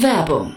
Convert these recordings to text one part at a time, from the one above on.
Werbung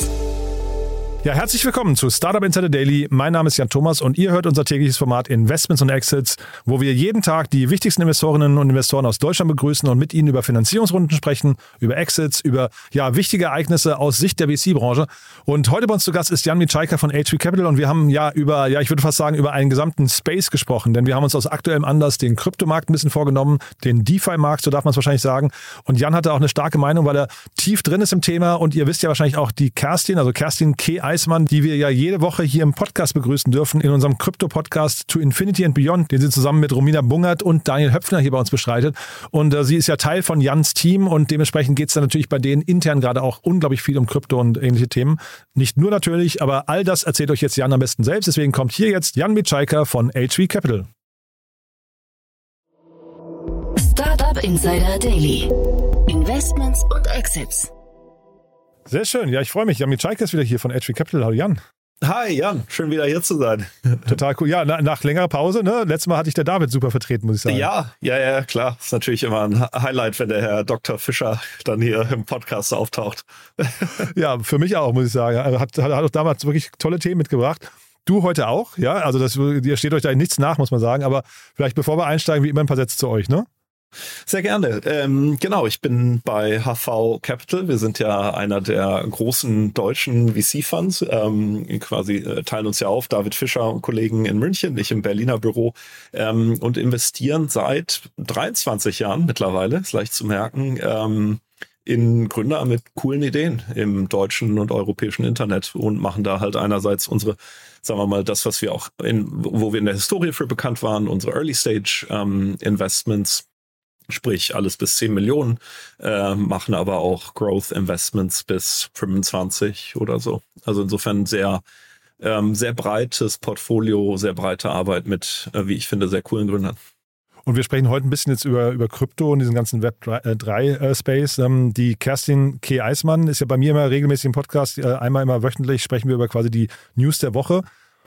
Ja, herzlich willkommen zu Startup Insider Daily. Mein Name ist Jan Thomas und ihr hört unser tägliches Format Investments und Exits, wo wir jeden Tag die wichtigsten Investorinnen und Investoren aus Deutschland begrüßen und mit ihnen über Finanzierungsrunden sprechen, über Exits, über ja, wichtige Ereignisse aus Sicht der VC-Branche. Und heute bei uns zu Gast ist Jan Mitschaiker von H3 Capital und wir haben ja über, ja, ich würde fast sagen, über einen gesamten Space gesprochen, denn wir haben uns aus aktuellem Anlass den Kryptomarkt ein bisschen vorgenommen, den DeFi-Markt, so darf man es wahrscheinlich sagen. Und Jan hatte auch eine starke Meinung, weil er tief drin ist im Thema und ihr wisst ja wahrscheinlich auch die Kerstin, also Kerstin K. Eismann, die wir ja jede Woche hier im Podcast begrüßen dürfen, in unserem Krypto-Podcast To Infinity and Beyond, den sie zusammen mit Romina Bungert und Daniel Höpfner hier bei uns bestreitet. Und äh, sie ist ja Teil von Jans Team und dementsprechend geht es dann natürlich bei denen intern gerade auch unglaublich viel um Krypto und ähnliche Themen. Nicht nur natürlich, aber all das erzählt euch jetzt Jan am besten selbst. Deswegen kommt hier jetzt Jan Mitschaiker von HV Capital. Startup Insider Daily. Investments und Exits. Sehr schön. Ja, ich freue mich. Jan Mitschaiker ist wieder hier von HV Capital. Hallo Jan. Hi Jan, schön wieder hier zu sein. Total cool. Ja, nach, nach längerer Pause, ne? Letztes Mal hatte ich der David super vertreten, muss ich sagen. Ja, ja, ja, klar. Ist natürlich immer ein Highlight, wenn der Herr Dr. Fischer dann hier im Podcast auftaucht. ja, für mich auch, muss ich sagen. Er hat, hat, hat auch damals wirklich tolle Themen mitgebracht. Du heute auch, ja? Also das, ihr steht euch da in nichts nach, muss man sagen. Aber vielleicht bevor wir einsteigen, wie immer ein paar Sätze zu euch, ne? Sehr gerne. Ähm, genau, ich bin bei HV Capital. Wir sind ja einer der großen deutschen VC-Funds. Ähm, quasi äh, teilen uns ja auf, David Fischer und Kollegen in München, ich im Berliner Büro ähm, und investieren seit 23 Jahren mittlerweile, ist leicht zu merken, ähm, in Gründer mit coolen Ideen im deutschen und europäischen Internet und machen da halt einerseits unsere sagen wir mal, das, was wir auch in, wo wir in der Historie für bekannt waren, unsere Early Stage ähm, Investments sprich alles bis 10 Millionen, äh, machen aber auch Growth Investments bis 25 oder so. Also insofern sehr, ähm, sehr breites Portfolio, sehr breite Arbeit mit, äh, wie ich finde, sehr coolen Gründern. Und wir sprechen heute ein bisschen jetzt über, über Krypto und diesen ganzen Web 3 äh, Space. Ähm, die Kerstin K. Eismann ist ja bei mir immer regelmäßig im Podcast. Äh, einmal immer wöchentlich sprechen wir über quasi die News der Woche.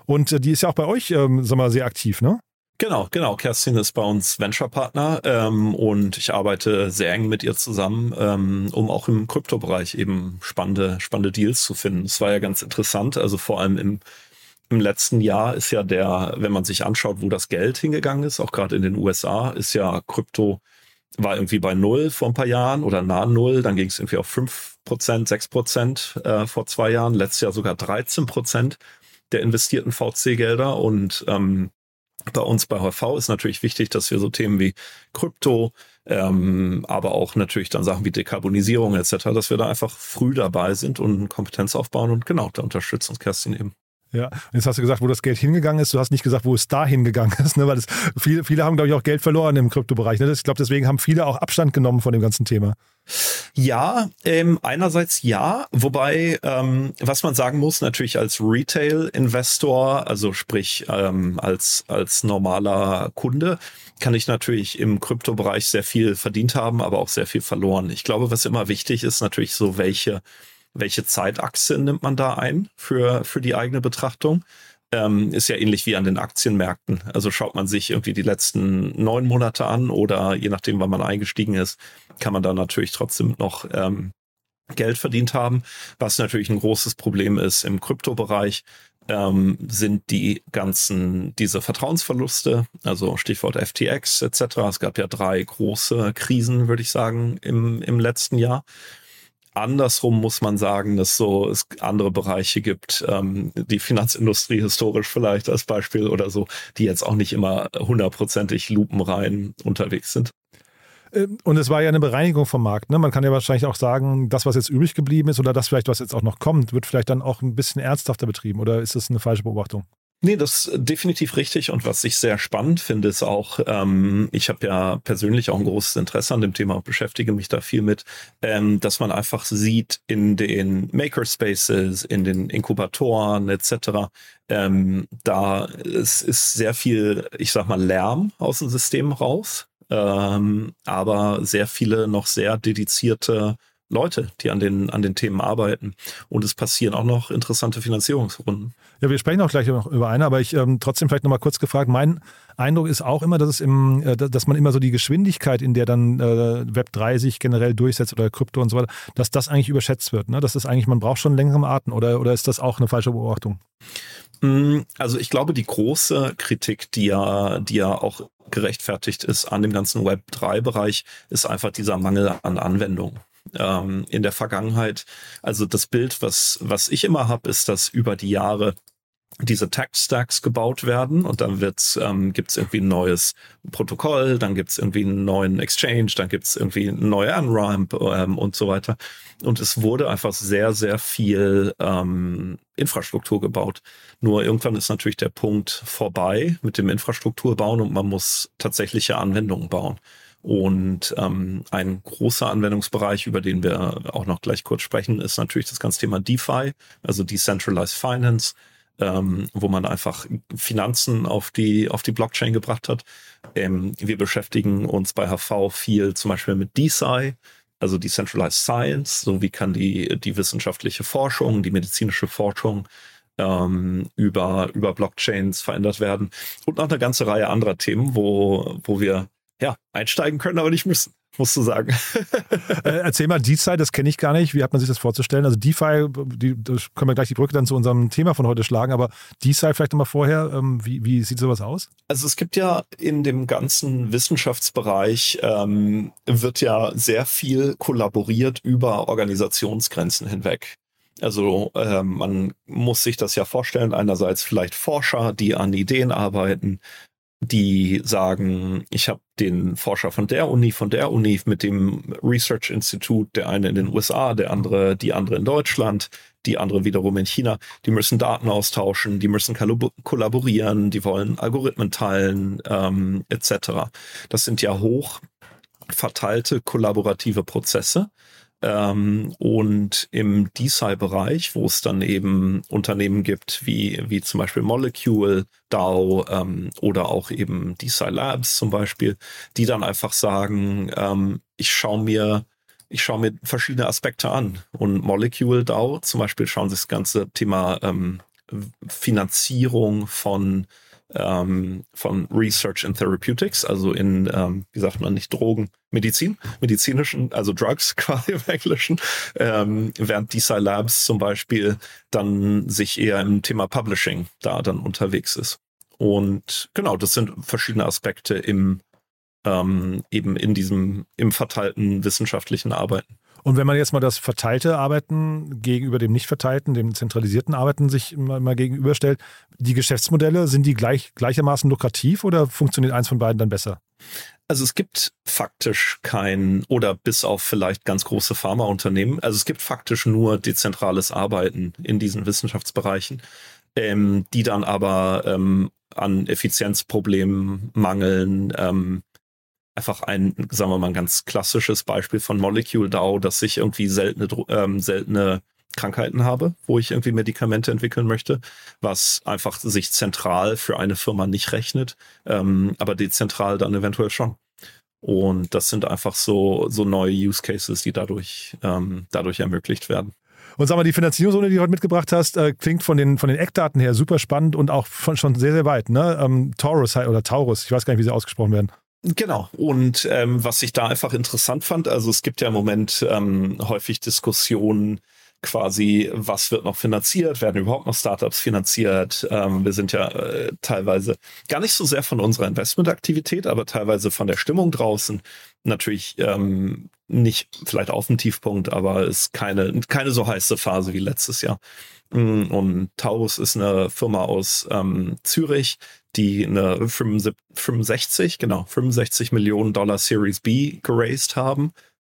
Und äh, die ist ja auch bei euch, ähm, sag mal, sehr aktiv, ne? Genau, genau. Kerstin ist bei uns Venture-Partner ähm, und ich arbeite sehr eng mit ihr zusammen, ähm, um auch im Kryptobereich eben spannende, spannende Deals zu finden. Es war ja ganz interessant. Also vor allem im, im letzten Jahr ist ja der, wenn man sich anschaut, wo das Geld hingegangen ist, auch gerade in den USA, ist ja Krypto war irgendwie bei null vor ein paar Jahren oder nah null. Dann ging es irgendwie auf fünf Prozent, sechs Prozent äh, vor zwei Jahren. Letztes Jahr sogar 13 Prozent der investierten VC-Gelder und ähm, bei uns bei HV ist natürlich wichtig, dass wir so Themen wie Krypto, ähm, aber auch natürlich dann Sachen wie Dekarbonisierung etc., dass wir da einfach früh dabei sind und Kompetenz aufbauen und genau, da unterstützt uns Kerstin eben. Ja, jetzt hast du gesagt, wo das Geld hingegangen ist. Du hast nicht gesagt, wo es da hingegangen ist, ne? weil das, viele, viele haben, glaube ich, auch Geld verloren im Kryptobereich. Ne? Ich glaube, deswegen haben viele auch Abstand genommen von dem ganzen Thema. Ja, ähm, einerseits ja, wobei, ähm, was man sagen muss, natürlich als Retail-Investor, also sprich ähm, als, als normaler Kunde, kann ich natürlich im Kryptobereich sehr viel verdient haben, aber auch sehr viel verloren. Ich glaube, was immer wichtig ist, natürlich so, welche welche Zeitachse nimmt man da ein für, für die eigene Betrachtung? Ähm, ist ja ähnlich wie an den Aktienmärkten. Also schaut man sich irgendwie die letzten neun Monate an oder je nachdem, wann man eingestiegen ist, kann man da natürlich trotzdem noch ähm, Geld verdient haben. Was natürlich ein großes Problem ist im Kryptobereich, ähm, sind die ganzen, diese Vertrauensverluste, also Stichwort FTX etc. Es gab ja drei große Krisen, würde ich sagen, im, im letzten Jahr. Andersrum muss man sagen, dass so es andere Bereiche gibt, ähm, die Finanzindustrie historisch vielleicht als Beispiel oder so, die jetzt auch nicht immer hundertprozentig lupenrein unterwegs sind. Ähm, und es war ja eine Bereinigung vom Markt. Ne? Man kann ja wahrscheinlich auch sagen, das, was jetzt übrig geblieben ist oder das vielleicht, was jetzt auch noch kommt, wird vielleicht dann auch ein bisschen ernsthafter betrieben. Oder ist das eine falsche Beobachtung? Nee, das ist definitiv richtig. Und was ich sehr spannend finde, ist auch, ähm, ich habe ja persönlich auch ein großes Interesse an dem Thema und beschäftige mich da viel mit, ähm, dass man einfach sieht in den Makerspaces, in den Inkubatoren etc., ähm, da ist, ist sehr viel, ich sag mal, Lärm aus dem System raus, ähm, aber sehr viele noch sehr dedizierte Leute, die an den, an den Themen arbeiten. Und es passieren auch noch interessante Finanzierungsrunden. Ja, wir sprechen auch gleich noch über eine, aber ich ähm, trotzdem vielleicht nochmal kurz gefragt. Mein Eindruck ist auch immer, dass es im, äh, dass man immer so die Geschwindigkeit, in der dann äh, Web 3 sich generell durchsetzt oder Krypto und so weiter, dass das eigentlich überschätzt wird. Ne? Das ist eigentlich, man braucht schon längere Arten oder, oder ist das auch eine falsche Beobachtung? Mm, also ich glaube, die große Kritik, die ja, die ja auch gerechtfertigt ist an dem ganzen Web 3-Bereich, ist einfach dieser Mangel an Anwendung ähm, in der Vergangenheit. Also das Bild, was, was ich immer habe, ist, dass über die Jahre diese Tech-Stacks gebaut werden und dann wird's, ähm, gibt's irgendwie ein neues Protokoll, dann gibt's irgendwie einen neuen Exchange, dann gibt's irgendwie eine neue Unramp ähm, und so weiter. Und es wurde einfach sehr, sehr viel ähm, Infrastruktur gebaut. Nur irgendwann ist natürlich der Punkt vorbei mit dem Infrastrukturbauen und man muss tatsächliche Anwendungen bauen. Und ähm, ein großer Anwendungsbereich, über den wir auch noch gleich kurz sprechen, ist natürlich das ganze Thema DeFi, also Decentralized Finance, ähm, wo man einfach Finanzen auf die, auf die Blockchain gebracht hat. Ähm, wir beschäftigen uns bei HV viel zum Beispiel mit DeSci, also Decentralized Science, so wie kann die, die wissenschaftliche Forschung, die medizinische Forschung ähm, über, über Blockchains verändert werden und noch eine ganze Reihe anderer Themen, wo, wo wir ja, einsteigen können, aber nicht müssen, musst du sagen. äh, erzähl mal DeFi, das kenne ich gar nicht. Wie hat man sich das vorzustellen? Also DeFi, die, können wir gleich die Brücke dann zu unserem Thema von heute schlagen, aber DeFi vielleicht nochmal vorher, ähm, wie, wie sieht sowas aus? Also es gibt ja in dem ganzen Wissenschaftsbereich ähm, wird ja sehr viel kollaboriert über Organisationsgrenzen hinweg. Also äh, man muss sich das ja vorstellen, einerseits vielleicht Forscher, die an Ideen arbeiten, die sagen, ich habe den Forscher von der Uni, von der Uni mit dem Research Institute, der eine in den USA, der andere, die andere in Deutschland, die andere wiederum in China. Die müssen Daten austauschen, die müssen kollaborieren, die wollen Algorithmen teilen, ähm, etc. Das sind ja hoch verteilte kollaborative Prozesse. Ähm, und im DeSci-Bereich, wo es dann eben Unternehmen gibt, wie, wie zum Beispiel Molecule, DAO ähm, oder auch eben DeSci Labs zum Beispiel, die dann einfach sagen, ähm, ich schaue mir ich schaue mir verschiedene Aspekte an. Und Molecule DAO zum Beispiel schauen sich das ganze Thema ähm, Finanzierung von ähm, von Research and Therapeutics, also in, ähm, wie sagt man nicht, Drogen, Medizin, medizinischen, also Drugs quasi im Englischen, ähm, während DeSci Labs zum Beispiel dann sich eher im Thema Publishing da dann unterwegs ist. Und genau, das sind verschiedene Aspekte im ähm, eben in diesem im verteilten wissenschaftlichen Arbeiten. Und wenn man jetzt mal das verteilte Arbeiten gegenüber dem nicht verteilten, dem zentralisierten Arbeiten sich mal, mal gegenüberstellt, die Geschäftsmodelle, sind die gleich, gleichermaßen lukrativ oder funktioniert eins von beiden dann besser? Also es gibt faktisch kein, oder bis auf vielleicht ganz große Pharmaunternehmen, also es gibt faktisch nur dezentrales Arbeiten in diesen Wissenschaftsbereichen, ähm, die dann aber ähm, an Effizienzproblemen mangeln, ähm, einfach ein, sagen wir mal, ein ganz klassisches Beispiel von Molecule DAO, dass ich irgendwie seltene, ähm, seltene Krankheiten habe, wo ich irgendwie Medikamente entwickeln möchte, was einfach sich zentral für eine Firma nicht rechnet, ähm, aber dezentral dann eventuell schon. Und das sind einfach so, so neue Use Cases, die dadurch, ähm, dadurch ermöglicht werden. Und sag mal, die Finanzierungsrunde, die du heute mitgebracht hast, äh, klingt von den, von den Eckdaten her super spannend und auch von, schon sehr, sehr weit. Ne? Ähm, Taurus oder Taurus, ich weiß gar nicht, wie sie ausgesprochen werden. Genau. Und ähm, was ich da einfach interessant fand, also es gibt ja im Moment ähm, häufig Diskussionen quasi, was wird noch finanziert, werden überhaupt noch Startups finanziert. Ähm, wir sind ja äh, teilweise gar nicht so sehr von unserer Investmentaktivität, aber teilweise von der Stimmung draußen. Natürlich ähm, nicht vielleicht auf dem Tiefpunkt, aber es ist keine, keine so heiße Phase wie letztes Jahr. Mm, und Taurus ist eine Firma aus ähm, Zürich, die eine 65, genau, 65 Millionen Dollar Series B geraced haben.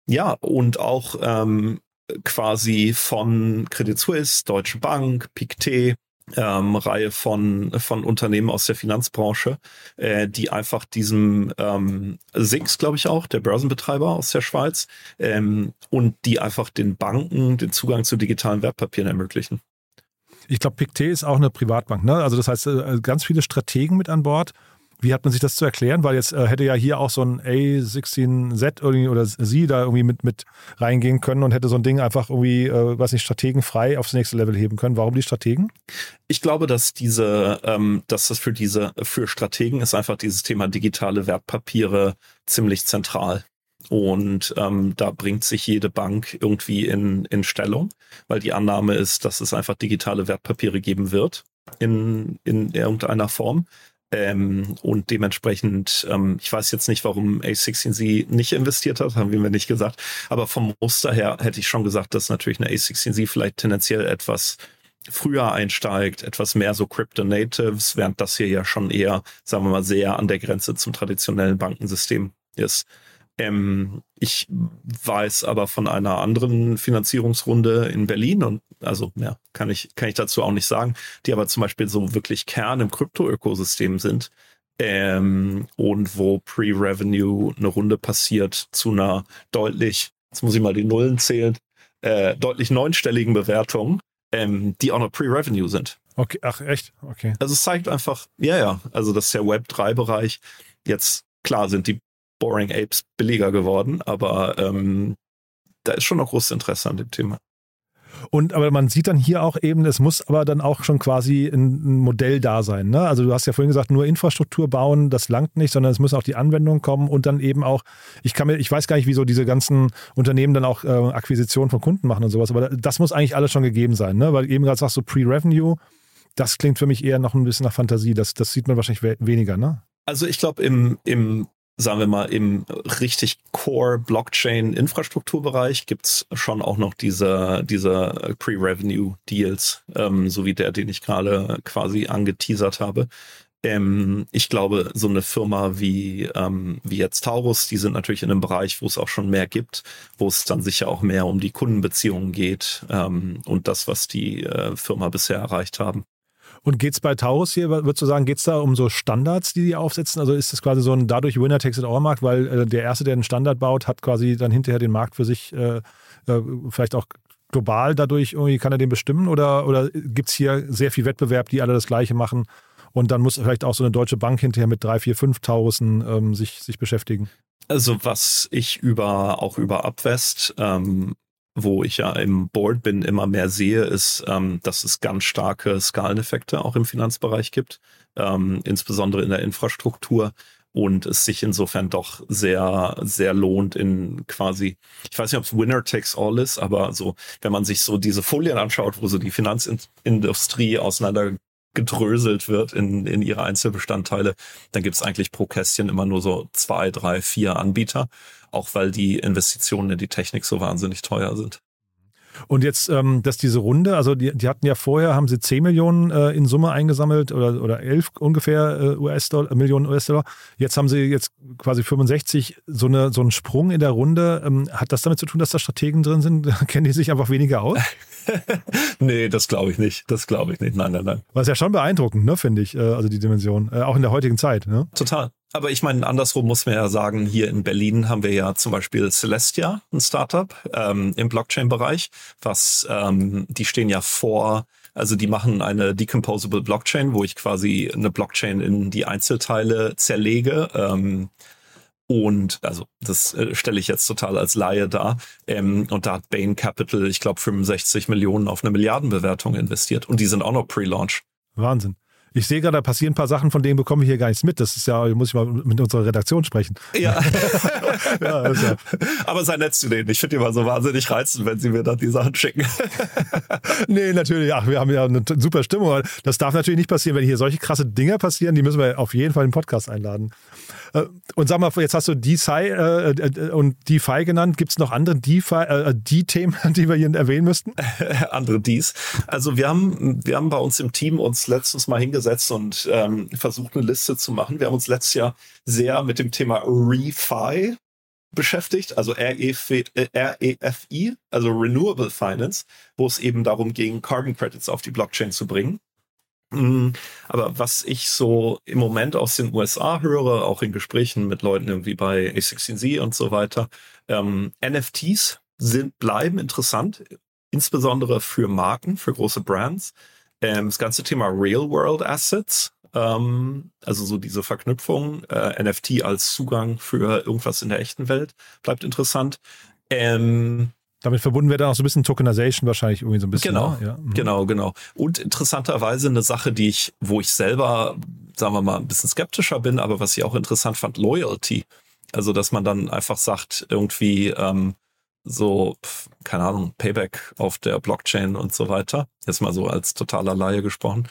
Ja, und auch ähm, quasi von Credit Suisse, Deutsche Bank, Pictet, ähm, Reihe von, von Unternehmen aus der Finanzbranche, äh, die einfach diesem ähm, SIX, glaube ich auch, der Börsenbetreiber aus der Schweiz, ähm, und die einfach den Banken den Zugang zu digitalen Wertpapieren ermöglichen. Ich glaube, Pictet ist auch eine Privatbank, ne? Also das heißt, äh, ganz viele Strategen mit an Bord wie hat man sich das zu erklären? Weil jetzt äh, hätte ja hier auch so ein A16Z irgendwie oder Sie da irgendwie mit, mit reingehen können und hätte so ein Ding einfach irgendwie, äh, weiß nicht, strategenfrei aufs nächste Level heben können. Warum die Strategen? Ich glaube, dass diese, ähm, dass das für diese, für Strategen ist einfach dieses Thema digitale Wertpapiere ziemlich zentral. Und ähm, da bringt sich jede Bank irgendwie in, in Stellung, weil die Annahme ist, dass es einfach digitale Wertpapiere geben wird in, in irgendeiner Form. Ähm, und dementsprechend, ähm, ich weiß jetzt nicht, warum A16Z nicht investiert hat, haben wir mir nicht gesagt. Aber vom Muster her hätte ich schon gesagt, dass natürlich eine A16Z vielleicht tendenziell etwas früher einsteigt, etwas mehr so Crypto-Natives, während das hier ja schon eher, sagen wir mal, sehr an der Grenze zum traditionellen Bankensystem ist. Ähm, ich weiß aber von einer anderen Finanzierungsrunde in Berlin und also ja, kann ich, kann ich dazu auch nicht sagen, die aber zum Beispiel so wirklich Kern im Krypto-Ökosystem sind. Ähm, und wo Pre-Revenue eine Runde passiert zu einer deutlich, jetzt muss ich mal die Nullen zählen, äh, deutlich neunstelligen Bewertung, ähm, die auch noch Pre-Revenue sind. Okay, ach echt? Okay. Also es zeigt einfach, ja, ja, also das ist der Web3-Bereich. Jetzt, klar, sind die Boring Apes billiger geworden, aber ähm, da ist schon noch großes Interesse an dem Thema. Und aber man sieht dann hier auch eben, es muss aber dann auch schon quasi ein, Modell da sein. Ne? Also du hast ja vorhin gesagt, nur Infrastruktur bauen, das langt nicht, sondern es müssen auch die Anwendungen kommen und dann eben auch, ich kann mir, ich weiß gar nicht, wieso diese ganzen Unternehmen dann auch äh, Akquisitionen von Kunden machen und sowas, aber das muss eigentlich alles schon gegeben sein, ne? Weil eben gerade sagst du Pre-Revenue, das klingt für mich eher noch ein bisschen nach Fantasie. Das, das sieht man wahrscheinlich we weniger, ne? Also ich glaube, im, im sagen wir mal, im richtig Core-Blockchain-Infrastrukturbereich gibt's schon auch noch diese, diese Pre-Revenue-Deals, ähm, so wie der, den ich gerade quasi angeteasert habe. Ähm, ich glaube, so eine Firma wie, ähm, wie jetzt Taurus, die sind natürlich in einem Bereich, wo es auch schon mehr gibt, wo es dann sicher auch mehr um die Kundenbeziehungen geht ähm, und das, was die äh, Firma bisher erreicht haben. Und geht es bei Taurus hier, würdest du sagen, geht es da um so Standards, die die aufsetzen? Also ist das quasi so ein dadurch Winner takes it all Markt, weil äh, der Erste, der einen Standard baut, hat quasi dann hinterher den Markt für sich äh, äh, vielleicht auch global dadurch irgendwie kann er den bestimmen oder, oder gibt es hier sehr viel Wettbewerb, die alle das Gleiche machen und dann muss vielleicht auch so eine deutsche Bank hinterher mit drei, vier, fünf Taurussen ähm, sich, sich beschäftigen? Also was ich über auch über Abwest ähm, wo ich ja im Board bin, immer mehr sehe, ist, ähm, dass es ganz starke Skaleneffekte auch im Finanzbereich gibt, ähm, insbesondere in der Infrastruktur und es sich insofern doch sehr, sehr lohnt in quasi, ich weiß nicht, ob es Winner takes all ist, aber so, wenn man sich so diese Folien anschaut, wo so die Finanzindustrie auseinander gedröselt wird in, in ihre Einzelbestandteile, dann gibt es eigentlich pro Kästchen immer nur so zwei, drei, vier Anbieter, auch weil die Investitionen in die Technik so wahnsinnig teuer sind. Und jetzt, ähm, dass diese Runde, also die, die hatten ja vorher, haben sie 10 Millionen äh, in Summe eingesammelt oder, oder 11 ungefähr äh, US-Dollar, Millionen US-Dollar. Jetzt haben sie jetzt quasi 65, so, eine, so einen Sprung in der Runde. Ähm, hat das damit zu tun, dass da Strategen drin sind? Kennen die sich einfach weniger aus? nee, das glaube ich nicht. Das glaube ich nicht. Nein, nein, nein. Was ja schon beeindruckend, ne, finde ich, äh, also die Dimension. Äh, auch in der heutigen Zeit. Ne? Total. Aber ich meine, andersrum muss man ja sagen, hier in Berlin haben wir ja zum Beispiel Celestia, ein Startup ähm, im Blockchain-Bereich, was ähm, die stehen ja vor, also die machen eine Decomposable Blockchain, wo ich quasi eine Blockchain in die Einzelteile zerlege. Ähm, und also das äh, stelle ich jetzt total als Laie dar. Ähm, und da hat Bain Capital, ich glaube, 65 Millionen auf eine Milliardenbewertung investiert. Und die sind auch noch Pre-Launch. Wahnsinn. Ich sehe gerade, da passieren ein paar Sachen, von denen bekomme ich hier gar nichts mit. Das ist ja, muss ich mal mit unserer Redaktion sprechen. Ja. ja, ja. Aber sei nett zu denen. Ich finde die immer so wahnsinnig reizend, wenn sie mir dann die Sachen schicken. nee, natürlich. Ach, wir haben ja eine super Stimmung. Das darf natürlich nicht passieren, wenn hier solche krasse Dinge passieren. Die müssen wir auf jeden Fall im Podcast einladen. Äh, und sag mal, jetzt hast du DeFi äh, äh, und DeFi genannt. Gibt es noch andere DeFi, äh, die Themen, die wir hier erwähnen müssten? andere Dies. Also wir haben, wir haben bei uns im Team uns letztens mal hingesetzt rangesetzt und ähm, versucht, eine Liste zu machen. Wir haben uns letztes Jahr sehr mit dem Thema ReFi beschäftigt, also REFI, äh, also Renewable Finance, wo es eben darum ging, Carbon Credits auf die Blockchain zu bringen. Mm, aber was ich so im Moment aus den USA höre, auch in Gesprächen mit Leuten irgendwie bei A16Z und so weiter, ähm, NFTs sind, bleiben interessant, insbesondere für Marken, für große Brands. Ähm, das ganze Thema Real World Assets, ähm, also so diese Verknüpfung, äh, NFT als Zugang für irgendwas in der echten Welt, bleibt interessant. Ähm, damit verbunden wird dann auch so ein bisschen Tokenization wahrscheinlich irgendwie so ein bisschen. Genau, ne? ja. mhm. genau, genau. Und interessanterweise eine Sache, die ich, wo ich selber, sagen wir mal, ein bisschen skeptischer bin, aber was ich auch interessant fand, Loyalty. Also, dass man dann einfach sagt, irgendwie ähm, so, keine Ahnung, Payback auf der Blockchain und so weiter. Jetzt mal so als totaler Laie gesprochen.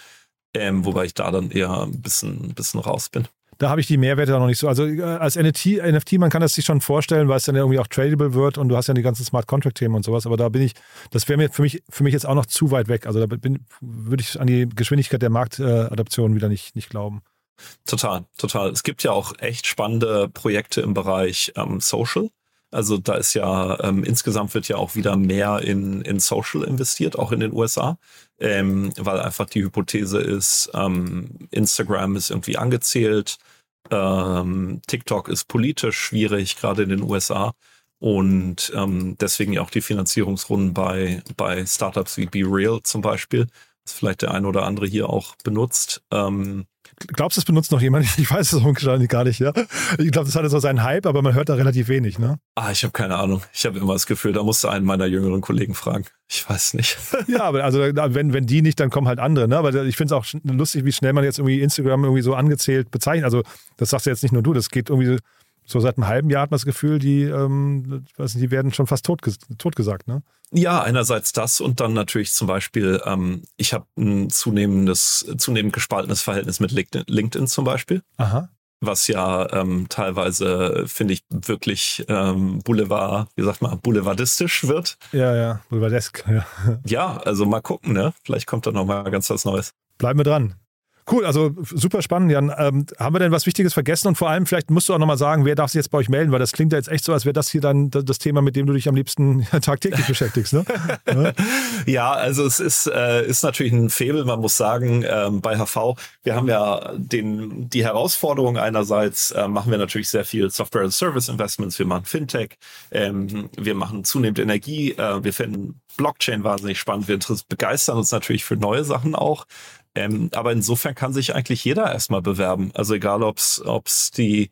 Ähm, wobei ich da dann eher ein bisschen, ein bisschen raus bin. Da habe ich die Mehrwerte noch nicht so. Also äh, als NFT, NFT, man kann das sich schon vorstellen, weil es dann irgendwie auch tradable wird und du hast ja die ganzen Smart Contract Themen und sowas. Aber da bin ich, das wäre mir für mich, für mich jetzt auch noch zu weit weg. Also da bin, würde ich an die Geschwindigkeit der Marktadaption wieder nicht, nicht glauben. Total, total. Es gibt ja auch echt spannende Projekte im Bereich ähm, Social. Also da ist ja ähm, insgesamt wird ja auch wieder mehr in, in Social investiert, auch in den USA, ähm, weil einfach die Hypothese ist, ähm, Instagram ist irgendwie angezählt, ähm, TikTok ist politisch schwierig, gerade in den USA. Und ähm, deswegen ja auch die Finanzierungsrunden bei, bei Startups wie Be Real zum Beispiel, was vielleicht der eine oder andere hier auch benutzt. Ähm, Glaubst du, es benutzt noch jemand? Ich weiß es wahrscheinlich gar nicht, ja. Ich glaube, das hatte so seinen Hype, aber man hört da relativ wenig, ne? Ah, ich habe keine Ahnung. Ich habe immer das Gefühl, da musste einen meiner jüngeren Kollegen fragen. Ich weiß nicht. ja, aber also wenn, wenn die nicht, dann kommen halt andere, ne? Aber ich finde es auch lustig, wie schnell man jetzt irgendwie Instagram irgendwie so angezählt bezeichnet. Also, das sagst du jetzt nicht nur du, das geht irgendwie so seit einem halben Jahr hat man das Gefühl, die, ähm, weiß nicht, die werden schon fast tot, tot gesagt, ne? Ja, einerseits das und dann natürlich zum Beispiel, ähm, ich habe ein zunehmendes, zunehmend gespaltenes Verhältnis mit LinkedIn, zum Beispiel. Aha. Was ja ähm, teilweise, finde ich, wirklich ähm, Boulevard, wie sagt man, boulevardistisch wird. Ja, ja, boulevardesk, ja. Ja, also mal gucken, ne? Vielleicht kommt da noch mal ganz was Neues. Bleiben wir dran. Cool, also super spannend, Jan. Ähm, haben wir denn was Wichtiges vergessen? Und vor allem, vielleicht musst du auch nochmal sagen, wer darf sich jetzt bei euch melden, weil das klingt ja jetzt echt so, als wäre das hier dann das Thema, mit dem du dich am liebsten tagtäglich beschäftigst. Ne? ja, also es ist, äh, ist natürlich ein Febel, man muss sagen, ähm, bei HV, wir haben ja den, die Herausforderung einerseits, äh, machen wir natürlich sehr viel Software and Service Investments, wir machen Fintech, ähm, wir machen zunehmend Energie, äh, wir finden Blockchain wahnsinnig spannend, wir begeistern uns natürlich für neue Sachen auch. Ähm, aber insofern kann sich eigentlich jeder erstmal bewerben. Also egal, ob es die,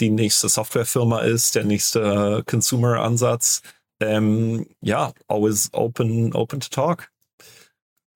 die nächste Softwarefirma ist, der nächste Consumer-Ansatz. Ähm, ja, always open, open to talk.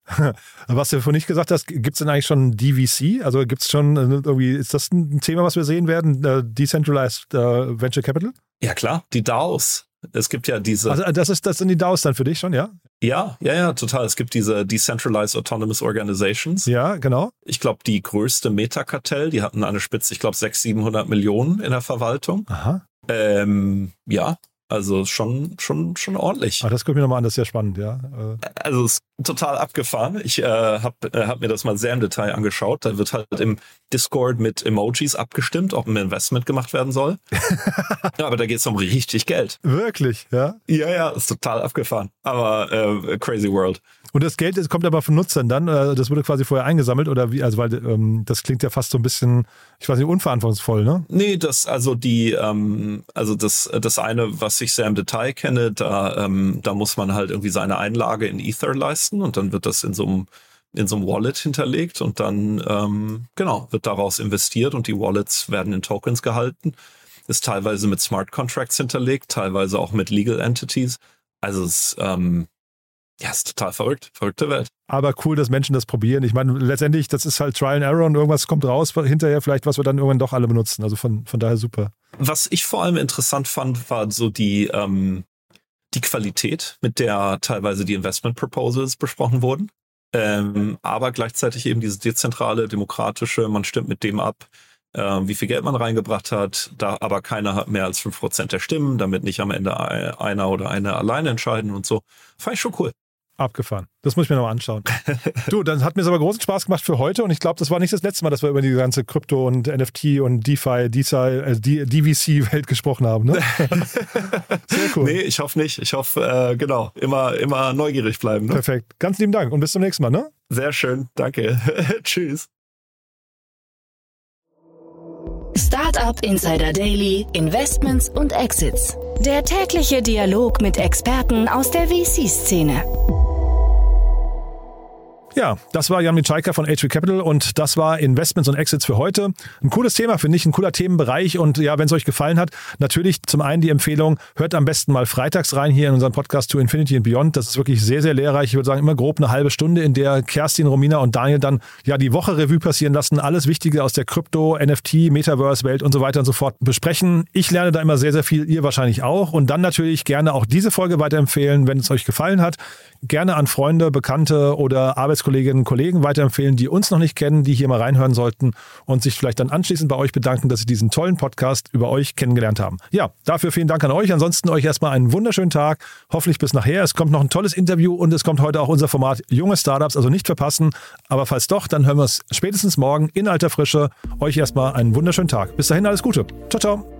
Was du vorhin nicht gesagt hast, gibt es denn eigentlich schon DVC? Also gibt es schon äh, irgendwie, ist das ein Thema, was wir sehen werden? Uh, Decentralized uh, Venture Capital? Ja, klar, die DAOs. Es gibt ja diese. Also das ist das sind die DAOs dann für dich schon, ja? Ja, ja, ja, total. Es gibt diese Decentralized Autonomous Organizations. Ja, genau. Ich glaube, die größte Metakartell, die hatten eine Spitze, ich glaube, 600, 700 Millionen in der Verwaltung. Aha. Ähm, ja, also schon, schon, schon ordentlich. Ah, das gucke ich mir nochmal an, das ist ja spannend, ja. Äh. Also es ist total abgefahren. Ich äh, habe äh, hab mir das mal sehr im Detail angeschaut. Da wird halt im Discord mit Emojis abgestimmt, ob ein Investment gemacht werden soll. ja, aber da geht es um richtig Geld. Wirklich, ja? Ja, ja, ist total abgefahren. Aber äh, crazy world. Und das Geld das kommt aber von Nutzern dann, äh, das wurde quasi vorher eingesammelt oder wie, also weil ähm, das klingt ja fast so ein bisschen, ich weiß nicht, unverantwortungsvoll, ne? Nee, das, also die, ähm, also das, das eine, was ich sehr im Detail kenne, da, ähm, da muss man halt irgendwie seine Einlage in Ether leisten und dann wird das in so einem in so einem Wallet hinterlegt und dann ähm, genau wird daraus investiert und die Wallets werden in Tokens gehalten. Ist teilweise mit Smart Contracts hinterlegt, teilweise auch mit Legal Entities. Also es ähm, ja, ist total verrückt. Verrückte Welt. Aber cool, dass Menschen das probieren. Ich meine, letztendlich, das ist halt Trial and Error und irgendwas kommt raus hinterher, vielleicht, was wir dann irgendwann doch alle benutzen. Also von, von daher super. Was ich vor allem interessant fand, war so die, ähm, die Qualität, mit der teilweise die Investment Proposals besprochen wurden. Ähm, aber gleichzeitig eben diese dezentrale, demokratische, man stimmt mit dem ab, äh, wie viel Geld man reingebracht hat, da aber keiner hat mehr als fünf Prozent der Stimmen, damit nicht am Ende einer oder eine alleine entscheiden und so. Fand ich schon cool. Abgefahren. Das muss ich mir nochmal anschauen. du, dann hat mir es aber großen Spaß gemacht für heute und ich glaube, das war nicht das letzte Mal, dass wir über die ganze Krypto und NFT und DeFi, DeFi äh, DVC-Welt gesprochen haben. Ne? Sehr cool. Nee, ich hoffe nicht. Ich hoffe, äh, genau, immer, immer neugierig bleiben. Ne? Perfekt. Ganz lieben Dank und bis zum nächsten Mal. Ne? Sehr schön. Danke. Tschüss. Startup Insider Daily, Investments und Exits. Der tägliche Dialog mit Experten aus der VC-Szene. Ja, das war Jan Mitschaiker von H3 Capital und das war Investments und Exits für heute. Ein cooles Thema, finde ich, ein cooler Themenbereich und ja, wenn es euch gefallen hat, natürlich zum einen die Empfehlung, hört am besten mal freitags rein hier in unseren Podcast To Infinity and Beyond. Das ist wirklich sehr, sehr lehrreich. Ich würde sagen, immer grob eine halbe Stunde, in der Kerstin, Romina und Daniel dann ja die Woche Revue passieren lassen, alles Wichtige aus der Krypto, NFT, Metaverse-Welt und so weiter und so fort besprechen. Ich lerne da immer sehr, sehr viel, ihr wahrscheinlich auch und dann natürlich gerne auch diese Folge weiterempfehlen, wenn es euch gefallen hat. Gerne an Freunde, Bekannte oder Arbeits Arbeitskolleginnen und Kollegen weiterempfehlen, die uns noch nicht kennen, die hier mal reinhören sollten und sich vielleicht dann anschließend bei euch bedanken, dass sie diesen tollen Podcast über euch kennengelernt haben. Ja, dafür vielen Dank an euch. Ansonsten euch erstmal einen wunderschönen Tag. Hoffentlich bis nachher. Es kommt noch ein tolles Interview und es kommt heute auch unser Format Junge Startups, also nicht verpassen. Aber falls doch, dann hören wir es spätestens morgen in alter Frische. Euch erstmal einen wunderschönen Tag. Bis dahin alles Gute. Ciao, ciao.